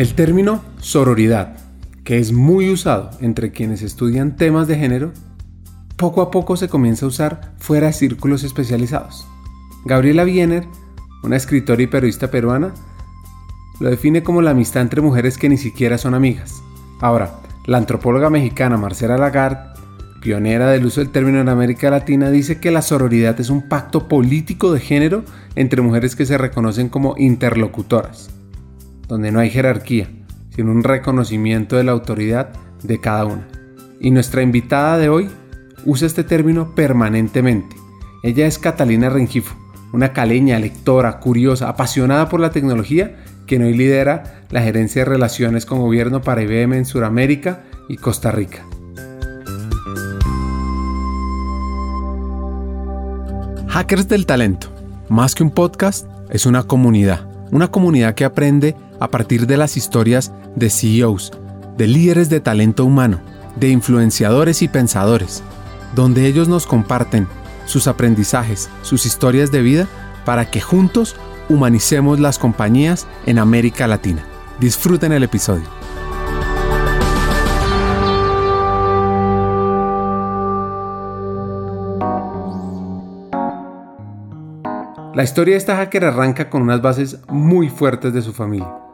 El término sororidad, que es muy usado entre quienes estudian temas de género, poco a poco se comienza a usar fuera de círculos especializados. Gabriela Wiener, una escritora y periodista peruana, lo define como la amistad entre mujeres que ni siquiera son amigas. Ahora, la antropóloga mexicana Marcela Lagarde, pionera del uso del término en América Latina, dice que la sororidad es un pacto político de género entre mujeres que se reconocen como interlocutoras donde no hay jerarquía, sino un reconocimiento de la autoridad de cada una. Y nuestra invitada de hoy usa este término permanentemente. Ella es Catalina Rengifo, una caleña, lectora, curiosa, apasionada por la tecnología, que hoy lidera la gerencia de relaciones con gobierno para IBM en Sudamérica y Costa Rica. Hackers del Talento, más que un podcast, es una comunidad, una comunidad que aprende a partir de las historias de CEOs, de líderes de talento humano, de influenciadores y pensadores, donde ellos nos comparten sus aprendizajes, sus historias de vida, para que juntos humanicemos las compañías en América Latina. Disfruten el episodio. La historia de esta hacker arranca con unas bases muy fuertes de su familia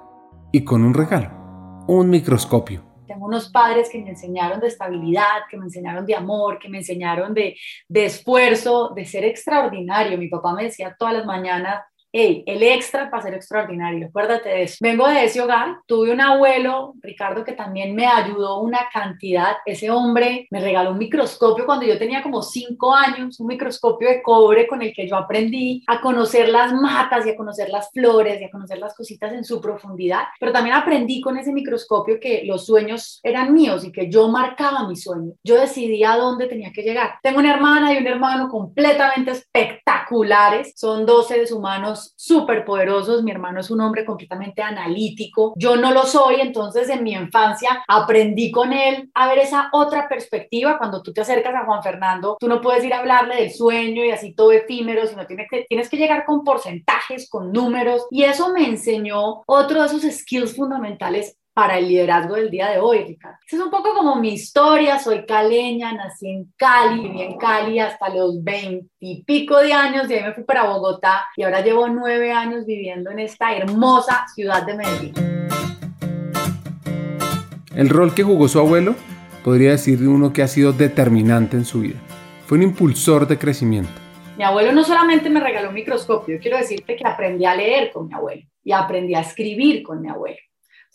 y con un regalo, un microscopio. Tengo unos padres que me enseñaron de estabilidad, que me enseñaron de amor, que me enseñaron de, de esfuerzo, de ser extraordinario. Mi papá me decía todas las mañanas, hey, el extra para ser extraordinario, acuérdate de eso. Vengo de ese hogar, tuve un abuelo, Ricardo, que también me ayudó una cantidad. Ese hombre me regaló un microscopio cuando yo tenía como cinco años, un microscopio de cobre con el que yo aprendí a conocer las matas y a conocer las flores y a conocer las cositas en su profundidad. Pero también aprendí con ese microscopio que los sueños eran míos y que yo marcaba mi sueño. Yo decidía a dónde tenía que llegar. Tengo una hermana y un hermano completamente espectaculares. Son dos seres humanos súper poderosos. Mi hermano es un hombre completamente analítico. Yo no lo soy, entonces en mi infancia aprendí con él a ver esa otra perspectiva. Cuando tú te acercas a Juan Fernando, tú no puedes ir a hablarle del sueño y así todo efímero, sino tienes que, tienes que llegar con porcentajes, con números. Y eso me enseñó otro de esos skills fundamentales para el liderazgo del día de hoy, Ricardo. es un poco como mi historia, soy caleña, nací en Cali, viví en Cali hasta los 20 y pico de años, de ahí me fui para Bogotá y ahora llevo nueve años viviendo en esta hermosa ciudad de Medellín. El rol que jugó su abuelo podría decir de uno que ha sido determinante en su vida. Fue un impulsor de crecimiento. Mi abuelo no solamente me regaló un microscopio, yo quiero decirte que aprendí a leer con mi abuelo y aprendí a escribir con mi abuelo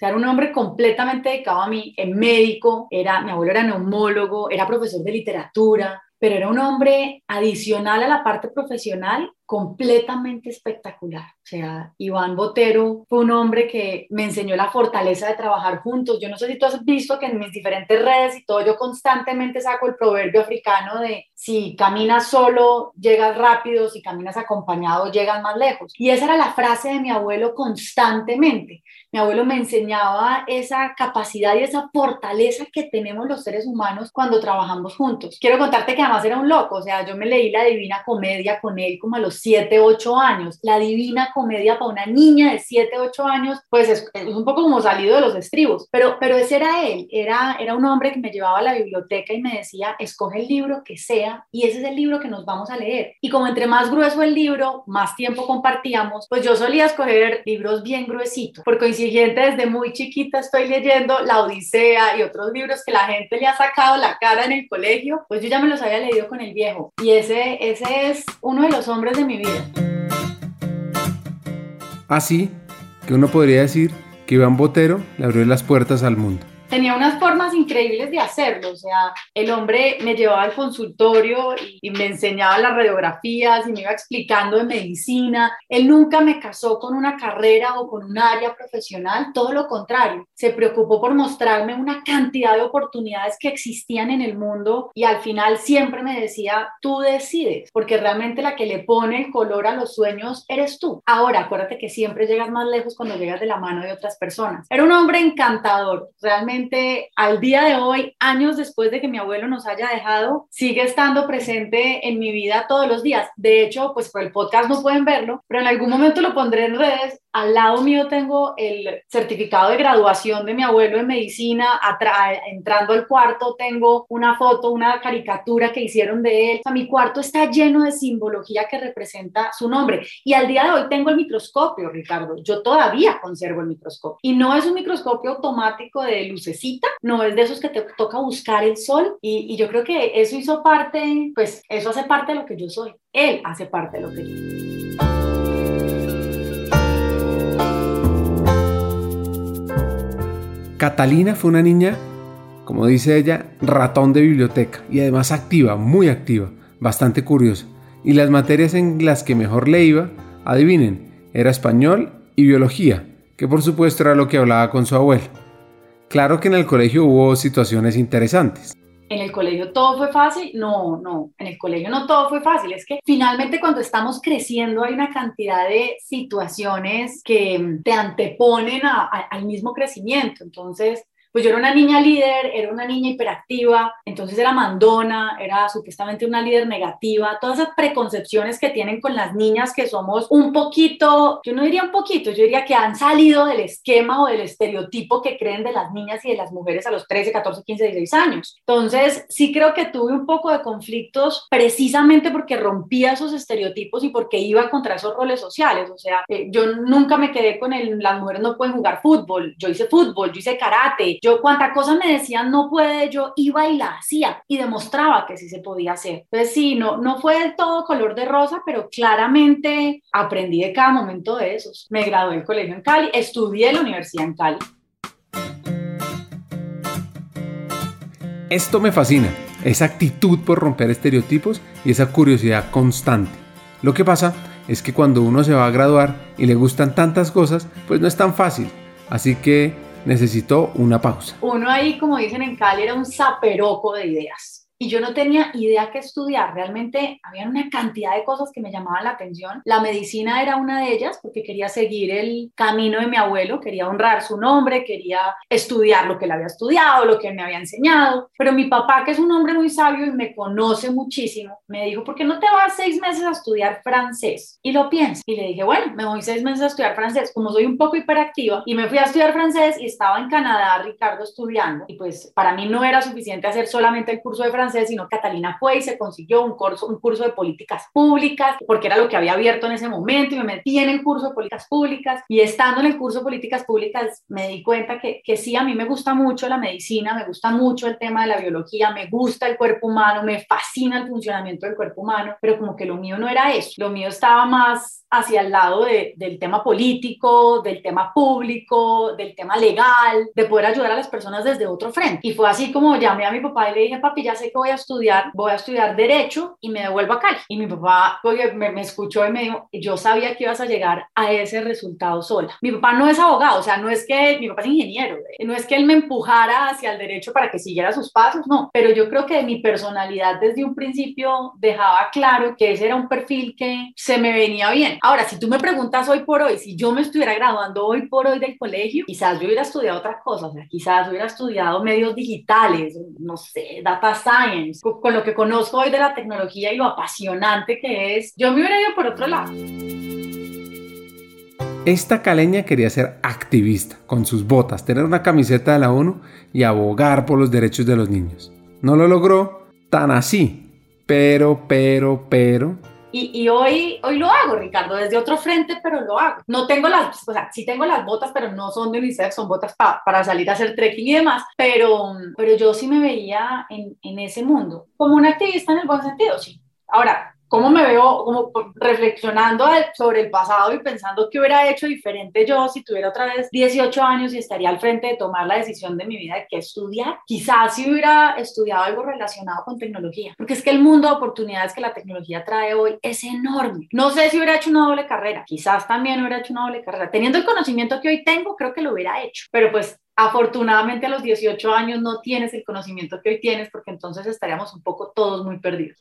era un hombre completamente dedicado a mí, en médico, era, mi abuelo era neumólogo, era profesor de literatura, pero era un hombre adicional a la parte profesional completamente espectacular. O sea, Iván Botero fue un hombre que me enseñó la fortaleza de trabajar juntos. Yo no sé si tú has visto que en mis diferentes redes y todo, yo constantemente saco el proverbio africano de si caminas solo, llegas rápido, si caminas acompañado, llegas más lejos. Y esa era la frase de mi abuelo constantemente. Mi abuelo me enseñaba esa capacidad y esa fortaleza que tenemos los seres humanos cuando trabajamos juntos. Quiero contarte que además era un loco, o sea, yo me leí la Divina Comedia con él como a los 7, 8 años. La divina comedia para una niña de 7, 8 años, pues es, un poco como salido de los estribos, pero, pero ese era él, era, era un hombre que me llevaba a la biblioteca y me decía, escoge el libro que sea y ese es el libro que nos vamos a leer. Y como entre más grueso el libro, más tiempo compartíamos, pues yo solía escoger libros bien gruesitos. Por consiguiente, desde muy chiquita estoy leyendo La Odisea y otros libros que la gente le ha sacado la cara en el colegio, pues yo ya me los había leído con el viejo. Y ese, ese es uno de los hombres de mi Así que uno podría decir que Iván Botero le abrió las puertas al mundo tenía unas formas increíbles de hacerlo, o sea, el hombre me llevaba al consultorio y, me enseñaba las radiografías y me iba explicando de medicina. Él nunca me casó con una carrera o con un área profesional, todo lo contrario, se preocupó por mostrarme una cantidad de oportunidades que existían en el mundo y al final siempre me decía, tú decides, porque realmente la que le pone el color a los sueños eres tú. Ahora, acuérdate que siempre llegas más lejos cuando llegas de la mano de otras personas. Era un hombre encantador, realmente realmente al día de hoy, años después de que mi abuelo nos haya dejado, sigue estando presente en mi vida todos los días. De hecho, pues por el podcast no pueden verlo, pero en algún momento lo pondré en redes. Al lado mío tengo el certificado de graduación de mi abuelo en medicina. entrando al cuarto tengo una foto, una caricatura que hicieron de él. O sea, mi cuarto está lleno de simbología que representa su nombre. Y al día de hoy tengo el microscopio, Ricardo. Yo todavía conservo el microscopio. Y no es un microscopio automático de lucecita, no es de esos que te toca buscar el sol. Y, y yo creo que eso hizo parte, pues eso hace parte de lo que yo soy. Él hace parte de lo que yo soy. Catalina fue una niña, como dice ella, ratón de biblioteca y además activa, muy activa, bastante curiosa. Y las materias en las que mejor le iba, adivinen, era español y biología, que por supuesto era lo que hablaba con su abuelo. Claro que en el colegio hubo situaciones interesantes en el colegio todo fue fácil. No, no, en el colegio no todo fue fácil. Es que finalmente cuando estamos creciendo hay una cantidad de situaciones que te anteponen al mismo crecimiento. Entonces, pues yo era una niña líder, era una niña hiperactiva, entonces era mandona, era supuestamente una líder negativa, todas esas preconcepciones que tienen con las niñas que somos un poquito, yo no diría un poquito, yo diría que han salido del esquema o del estereotipo que creen de las niñas y de las mujeres a los 13, 14, 15, 16 años. Entonces, sí creo que tuve un poco de conflictos precisamente porque rompía esos estereotipos y porque iba contra esos roles sociales. O sea, eh, yo nunca me quedé con el, las mujeres no pueden jugar fútbol, yo hice fútbol, yo hice karate, yo cuanta cosa me decían no puede, yo iba y la hacía y demostraba que sí se podía hacer. Entonces sí, no, no fue del todo color de rosa, pero claramente aprendí de cada momento de esos. Me gradué del colegio en Cali, estudié en la universidad en Cali. Esto me fascina, esa actitud por romper estereotipos y esa curiosidad constante. Lo que pasa es que cuando uno se va a graduar y le gustan tantas cosas, pues no es tan fácil. Así que necesitó una pausa. Uno ahí, como dicen en Cali, era un zaperoco de ideas y yo no tenía idea qué estudiar. Realmente había una cantidad de cosas que me llamaban la atención. La medicina era una de ellas porque quería seguir el camino de mi abuelo, quería honrar su nombre, quería estudiar lo que él había estudiado, lo que él me había enseñado. Pero mi papá, que es un hombre muy sabio y me conoce muchísimo, me dijo, ¿por qué no te vas seis meses a estudiar francés? Y lo pienso. Y le dije, bueno, me voy seis meses a estudiar francés. Como soy un poco hiperactiva y me fui a estudiar francés y estaba en Canadá, Ricardo, estudiando. Y pues para mí no era suficiente hacer solamente el curso de francés sino Catalina fue y se consiguió un curso, un curso de políticas públicas, porque era lo que había abierto en ese momento, y me metí en el curso de políticas públicas, y estando en el curso de políticas públicas me di cuenta que, que sí, a mí me gusta mucho la medicina, me gusta mucho el tema de la biología, me gusta el cuerpo humano, me fascina el funcionamiento del cuerpo humano, pero como que lo mío no era eso, lo mío estaba más hacia el lado del tema político, del tema público, del tema legal, de poder ayudar a las personas desde otro frente. Y fue así como llamé a mi papá y le dije, papi, ya sé que voy a estudiar, voy a estudiar derecho y me devuelvo a Cali. Y mi papá me, me escuchó y me dijo, yo sabía que ibas a llegar a ese resultado sola. Mi papá no es abogado, o sea, no es que, mi papá es ingeniero, no es que él me empujara hacia el derecho para que siguiera sus pasos, no, pero yo creo que mi personalidad desde un principio dejaba claro que ese era un perfil que se me venía bien. Ahora, si tú me preguntas hoy por hoy, si yo me estuviera graduando hoy por hoy del colegio, quizás yo hubiera estudiado otras cosas, o sea, quizás hubiera estudiado medios digitales, no sé, data science, con, lo que conozco hoy de la tecnología y lo apasionante que es, yo me hubiera ido por otro lado. Esta caleña quería ser activista, con sus botas, tener una camiseta de la ONU y abogar por los derechos de los niños. No lo logró tan así, pero, pero, pero, y, hoy, hoy lo hago, Ricardo, desde otro frente, pero lo hago. No tengo las, o sea, sí tengo las botas, pero no son de UNICEF, son botas para salir a hacer trekking y demás, pero, pero yo sí me veía en, en ese mundo como una activista en el buen sentido, sí. Ahora, cómo me veo como reflexionando sobre el pasado y pensando qué hubiera hecho diferente yo si tuviera otra vez 18 años y estaría al frente de tomar la decisión de mi vida de qué estudiar. Quizás si hubiera estudiado algo relacionado con tecnología, porque es que el mundo de oportunidades que la tecnología trae hoy es enorme. No sé si hubiera hecho una doble carrera, quizás también hubiera hecho una doble carrera. Teniendo el conocimiento que hoy tengo, creo que lo hubiera hecho, pero pues afortunadamente a los 18 años no tienes el conocimiento que hoy tienes porque entonces estaríamos un poco todos muy perdidos.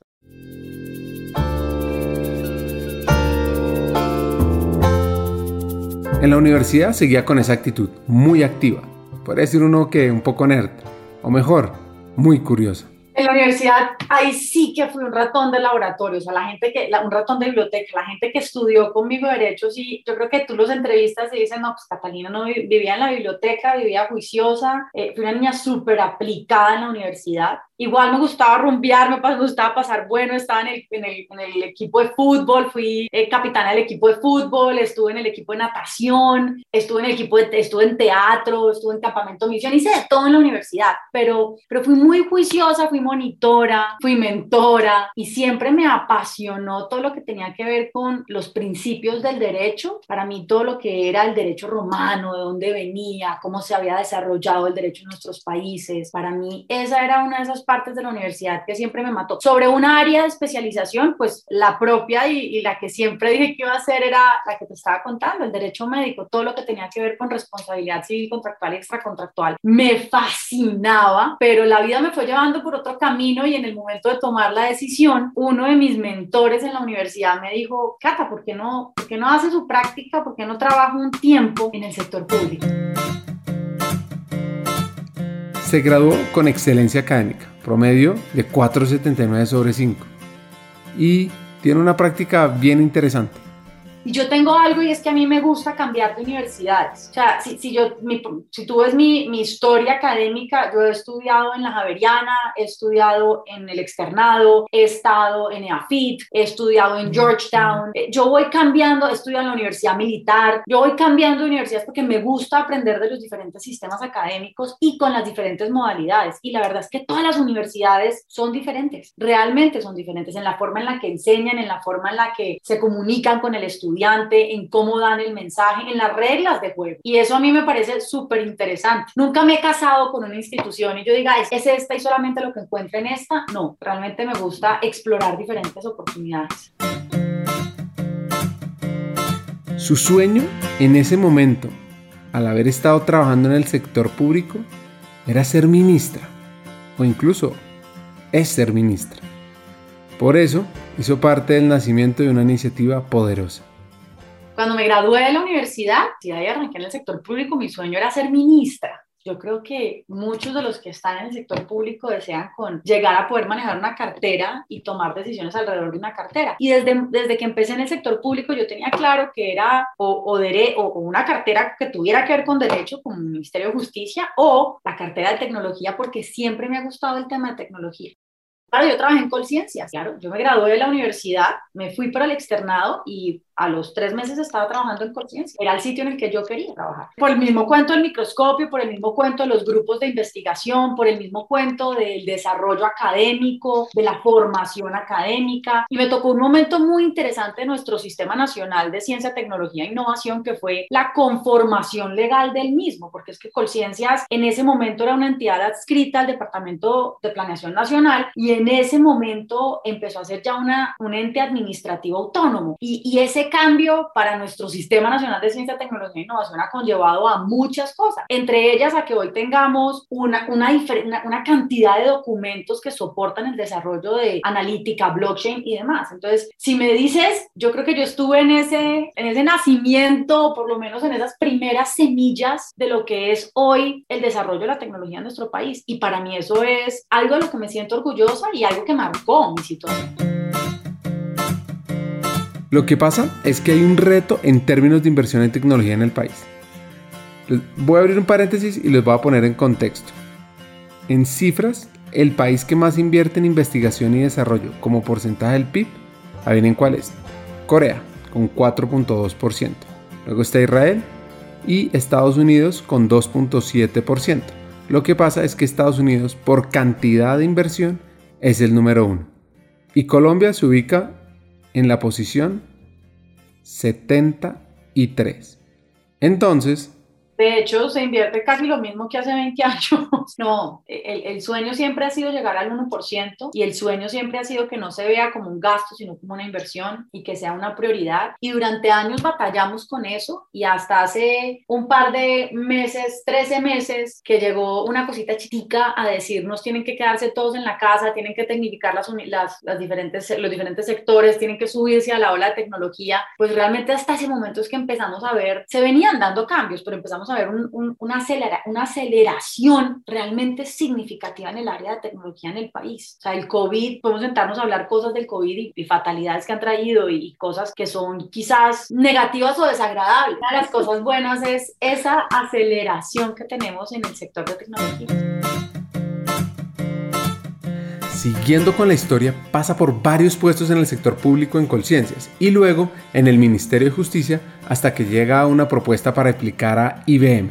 En la universidad seguía con esa actitud, muy activa. Podría decir uno que un poco nerd, o mejor, muy curioso. En la universidad, ahí sí que fui un ratón de laboratorio, o sea, la gente que, un ratón de biblioteca, la gente que estudió conmigo Derecho, sí, yo creo que tú los entrevistas y dicen, no, pues Catalina no vivía en la biblioteca, vivía juiciosa, eh, fui una niña súper aplicada en la universidad, Igual me gustaba rumbear, me gustaba pasar bueno, estaba en el, en el, en el equipo de fútbol, fui eh, capitana del equipo de fútbol, estuve en el equipo de natación, estuve en el equipo de, estuve en teatro, estuve en campamento misión, hice de todo en la universidad, pero, pero fui muy juiciosa, fui monitora, fui mentora y siempre me apasionó todo lo que tenía que ver con los principios del derecho. Para mí todo lo que era el derecho romano, de dónde venía, cómo se había desarrollado el derecho en nuestros países, para mí esa era una de esas partes de la universidad que siempre me mató. Sobre una área de especialización, pues la propia y, la que siempre dije que iba a hacer era la que te estaba contando, el derecho médico, todo lo que tenía que ver con responsabilidad civil, contractual y extracontractual. Me fascinaba, pero la vida me fue llevando por otro camino y en el momento de tomar la decisión, uno de mis mentores en la universidad me dijo, Cata, ¿por qué no, por qué no hace su práctica? ¿Por qué no trabaja un tiempo en el sector público? Se graduó con excelencia académica promedio de 4,79 sobre 5. Y tiene una práctica bien interesante. Y yo tengo algo y es que a mí me gusta cambiar de universidades. O sea, si, si yo, si tú ves mi, mi, historia académica, yo he estudiado en la Javeriana, he estudiado en el externado, he estado en EAFIT, he estudiado en Georgetown. Eh, yo voy cambiando, he estudiado en la Universidad Militar. Yo voy cambiando de universidades porque me gusta aprender de los diferentes sistemas académicos y con las diferentes modalidades. Y la verdad es que todas las universidades son diferentes, realmente son diferentes en la forma en la que enseñan, en la forma en la que se comunican con el estudiante estudiante, en cómo dan el mensaje, en las reglas de juego. Y eso a mí me parece súper interesante. Nunca me he casado con una institución y yo diga, ¿es, esta y solamente lo que encuentro en esta? No, realmente me gusta explorar diferentes oportunidades. Su sueño en ese momento, al haber estado trabajando en el sector público, era ser ministra o incluso es ser ministra. Por eso hizo parte del nacimiento de una iniciativa poderosa, cuando me gradué de la universidad y arranqué en el sector público, mi sueño era ser ministra. Yo creo que muchos de los que están en el sector público desean con llegar a poder manejar una cartera y tomar decisiones alrededor de una cartera. Y desde, desde que empecé en el sector público yo tenía claro que era o, o, o una cartera que tuviera que ver con derecho, como Ministerio de Justicia, o la cartera de tecnología, porque siempre me ha gustado el tema de tecnología. Claro, yo trabajé en Colciencias, claro, yo me gradué de la universidad, me fui para el externado y a los tres meses estaba trabajando en conciencia. Era el sitio en el que yo quería trabajar. Por el mismo cuento del microscopio, por el mismo cuento de los grupos de investigación, por el mismo cuento del desarrollo académico, de la formación académica. Y me tocó un momento muy interesante en nuestro Sistema Nacional de Ciencia, Tecnología e Innovación, que fue la conformación legal del mismo, porque es que Colciencias en ese momento era una entidad adscrita al Departamento de Planeación Nacional y en ese momento empezó a ser ya una, un ente administrativo autónomo. Y, y ese cambio para nuestro Sistema Nacional de Ciencia, Tecnología e Innovación ha conllevado a muchas cosas, entre ellas a que hoy tengamos una, una, una, cantidad de documentos que soportan el desarrollo de analítica, blockchain y demás. Entonces, si me dices, yo creo que yo estuve en ese, en ese nacimiento, por lo menos en esas primeras semillas de lo que es hoy el desarrollo de la tecnología en nuestro país. Y para mí eso es algo de lo que me siento orgullosa y algo que marcó mi situación. Lo que pasa es que hay un reto en términos de inversión en tecnología en el país. Voy a abrir un paréntesis y les voy a poner en contexto. En cifras, el país que más invierte en investigación y desarrollo como porcentaje del PIB, adivinen cuál es. Corea, con 4.2%. Luego está Israel y Estados Unidos con 2.7%. Lo que pasa es que Estados Unidos por cantidad de inversión es el número uno. Y Colombia se ubica en la posición 73. Entonces, de hecho, se invierte casi lo mismo que hace 20 años. No, el, el, sueño siempre ha sido llegar al 1% y el sueño siempre ha sido que no se vea como un gasto, sino como una inversión y que sea una prioridad. Y durante años batallamos con eso y hasta hace un par de meses, 13 meses, que llegó una cosita chitica a decirnos tienen que quedarse todos en la casa, tienen que tecnificar las, las, las diferentes, los diferentes sectores, tienen que subirse a la ola de tecnología. Pues realmente hasta ese momento es que empezamos a ver, se venían dando cambios, pero empezamos a ver una, acelera, una aceleración realmente significativa en el área de tecnología en el país. O sea, el COVID, podemos sentarnos a hablar cosas del COVID y, fatalidades que han traído y, cosas que son quizás negativas o desagradables. Una de las cosas buenas es esa aceleración que tenemos en el sector de tecnología. Siguiendo con la historia, pasa por varios puestos en el sector público en Colciencias y luego en el Ministerio de Justicia hasta que llega una propuesta para aplicar a IBM.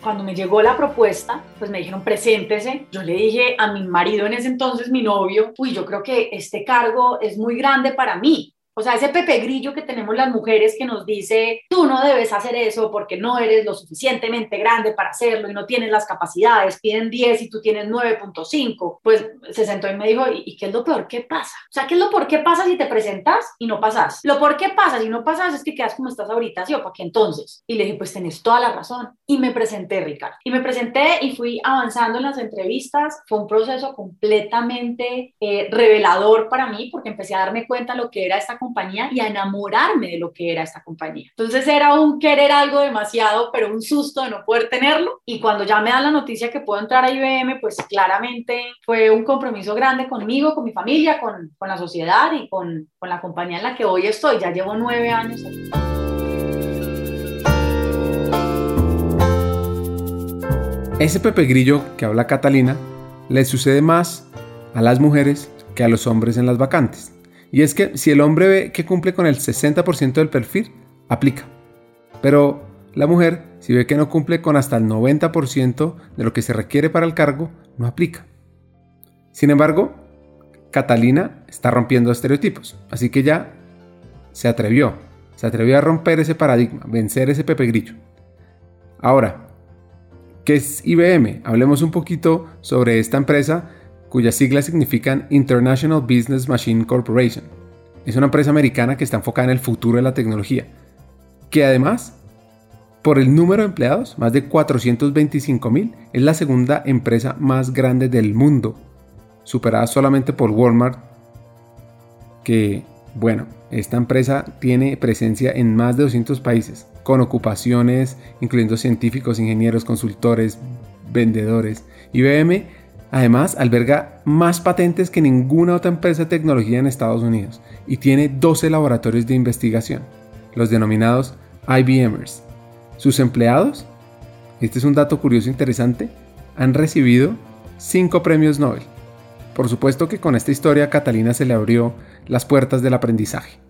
Cuando me llegó la propuesta, pues me dijeron, preséntese. Yo le dije a mi marido en ese entonces, mi novio, uy, yo creo que este cargo es muy grande para mí. O sea, ese pepe grillo que tenemos las mujeres que nos dice, tú no debes hacer eso porque no eres lo suficientemente grande para hacerlo y no tienes las capacidades, piden 10 y tú tienes 9.5, pues se sentó y me dijo, ¿y, qué es lo peor que pasa? O sea, ¿qué es lo peor que pasa si te presentas y no pasas? Lo peor que pasa si no pasas es que quedas como estás ahorita, ¿sí o para qué entonces? Y le dije, pues tenés toda la razón. Y me presenté, Ricardo. Y me presenté y fui avanzando en las entrevistas. Fue un proceso completamente eh, revelador para mí porque empecé a darme cuenta lo que era esta compañía y a enamorarme de lo que era esta compañía. Entonces era un querer algo demasiado, pero un susto de no poder tenerlo. Y cuando ya me dan la noticia que puedo entrar a IBM, pues claramente fue un compromiso grande conmigo, con mi familia, con, con la sociedad y con, con la compañía en la que hoy estoy. Ya llevo nueve años. Ese Pepe Grillo que habla Catalina le sucede más a las mujeres que a los hombres en las vacantes. Y es que si el hombre ve que cumple con el 60% del perfil, aplica. Pero la mujer, si ve que no cumple con hasta el 90% de lo que se requiere para el cargo, no aplica. Sin embargo, Catalina está rompiendo estereotipos, así que ya se atrevió, se atrevió a romper ese paradigma, vencer ese pepe grillo. Ahora, ¿qué es IBM? Hablemos un poquito sobre esta empresa cuyas siglas significan International Business Machine Corporation. Es una empresa americana que está enfocada en el futuro de la tecnología, que además, por el número de empleados, más de 425 mil, es la segunda empresa más grande del mundo, superada solamente por Walmart, que, bueno, esta empresa tiene presencia en más de 200 países, con ocupaciones incluyendo científicos, ingenieros, consultores, vendedores. IBM Además, alberga más patentes que ninguna otra empresa de tecnología en Estados Unidos y tiene 12 laboratorios de investigación, los denominados IBMers. Sus empleados, este es un dato curioso e interesante, han recibido 5 premios Nobel. Por supuesto que con esta historia Catalina se le abrió las puertas del aprendizaje.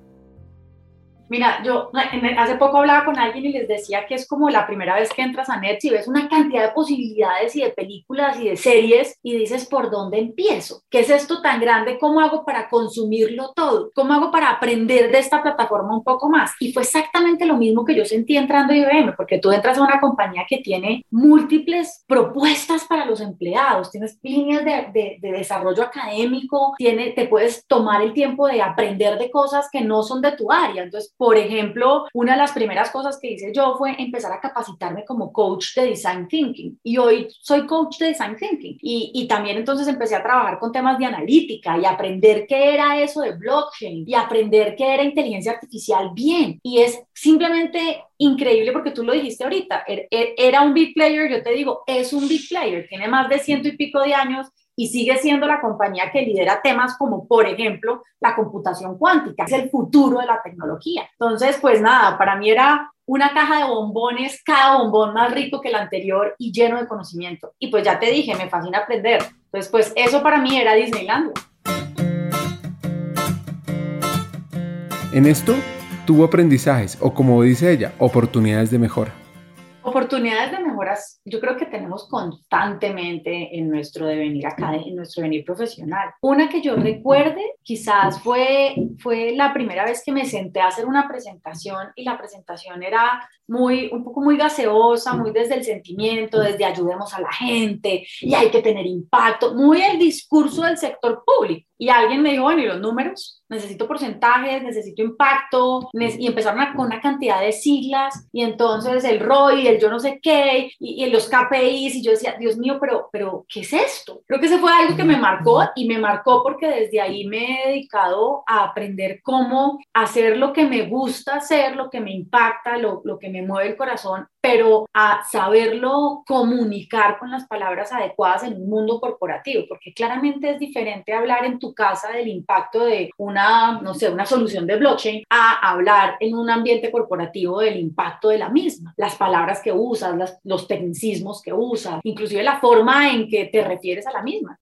Mira, yo hace poco hablaba con alguien y les decía que es como la primera vez que entras a Netflix y ves una cantidad de posibilidades y de películas y de series y dices, ¿por dónde empiezo? ¿Qué es esto tan grande? ¿Cómo hago para consumirlo todo? ¿Cómo hago para aprender de esta plataforma un poco más? Y fue exactamente lo mismo que yo sentí entrando a IBM, porque tú entras a una compañía que tiene múltiples propuestas para los empleados, tienes líneas de, de desarrollo académico, tiene, te puedes tomar el tiempo de aprender de cosas que no son de tu área. Entonces, por ejemplo, una de las primeras cosas que hice yo fue empezar a capacitarme como coach de design thinking. Y hoy soy coach de design thinking. Y, y también entonces empecé a trabajar con temas de analítica y aprender qué era eso de blockchain y aprender qué era inteligencia artificial bien. Y es simplemente increíble porque tú lo dijiste ahorita, er, er, era un big player, yo te digo, es un big player, tiene más de ciento y pico de años y sigue siendo la compañía que lidera temas como, por ejemplo, la computación cuántica, es el futuro de la tecnología. Entonces, pues nada, para mí era una caja de bombones, cada bombón más rico que el anterior y lleno de conocimiento. Y pues ya te dije, me fascina aprender. Entonces, pues eso para mí era Disneyland. En esto tuvo aprendizajes o como dice ella, oportunidades de mejora. Oportunidades de mejoras, yo creo que tenemos constantemente en nuestro devenir acá, en nuestro devenir profesional. Una que yo recuerde, quizás fue, fue la primera vez que me senté a hacer una presentación y la presentación era muy, un poco muy gaseosa, muy desde el sentimiento, desde ayudemos a la gente y hay que tener impacto, muy el discurso del sector público. Y alguien me dijo, bueno, ¿y los números? Necesito porcentajes, necesito impacto, y empezaron con una cantidad de siglas, y entonces el ROI, el yo no sé qué, y, y, los KPIs, y yo decía, Dios mío, pero, pero, ¿qué es esto? Creo que ese fue algo que me marcó, y me marcó porque desde ahí me he dedicado a aprender cómo hacer lo que me gusta hacer, lo que me impacta, lo, lo que me mueve el corazón, pero a saberlo comunicar con las palabras adecuadas en un mundo corporativo, porque claramente es diferente hablar en tu casa del impacto de una, no sé, una solución de blockchain a hablar en un ambiente corporativo del impacto de la misma. Las palabras que usas, los tecnicismos que usas, inclusive la forma en que te refieres a la misma.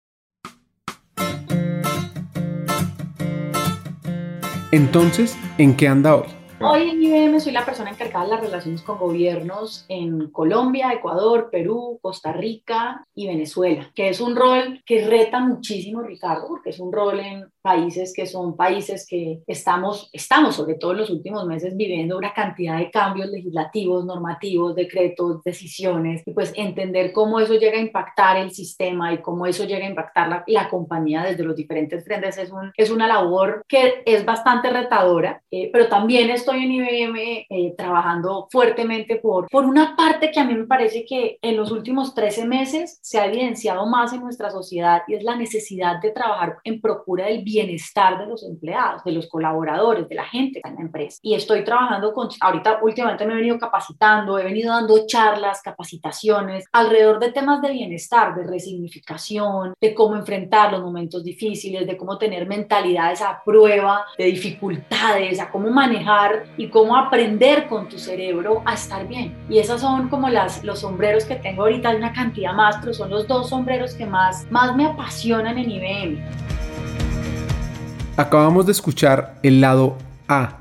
Entonces, ¿en qué anda hoy? Hoy en IBM soy la persona encargada de las relaciones con gobiernos en Colombia, Ecuador, Perú, Costa Rica y Venezuela, que es un rol que reta muchísimo, Ricardo, porque es un rol en países que son países que estamos, estamos sobre todo en los últimos meses viviendo una cantidad de cambios legislativos, normativos, decretos, decisiones, y pues entender cómo eso llega a impactar el sistema y cómo eso llega a impactar la, la compañía desde los diferentes frentes es, un, es una labor que es bastante retadora, eh, pero también estoy en IBM eh, trabajando fuertemente por, por una parte que a mí me parece que en los últimos 13 meses se ha evidenciado más en nuestra sociedad y es la necesidad de trabajar en procura del bien bienestar de los empleados, de los colaboradores, de la gente en la empresa. Y estoy trabajando con, ahorita últimamente me he venido capacitando, he venido dando charlas, capacitaciones alrededor de temas de bienestar, de resignificación, de cómo enfrentar los momentos difíciles, de cómo tener mentalidades a prueba de dificultades, a cómo manejar y cómo aprender con tu cerebro a estar bien. Y esas son como las, los sombreros que tengo ahorita, hay una cantidad más, pero son los dos sombreros que más, más me apasionan en IBM. Acabamos de escuchar el lado A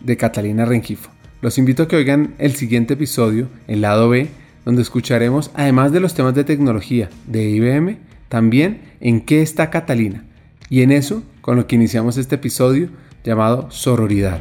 de Catalina Rengifo. Los invito a que oigan el siguiente episodio, el lado B, donde escucharemos, además de los temas de tecnología de IBM, también en qué está Catalina. Y en eso, con lo que iniciamos este episodio llamado Sororidad.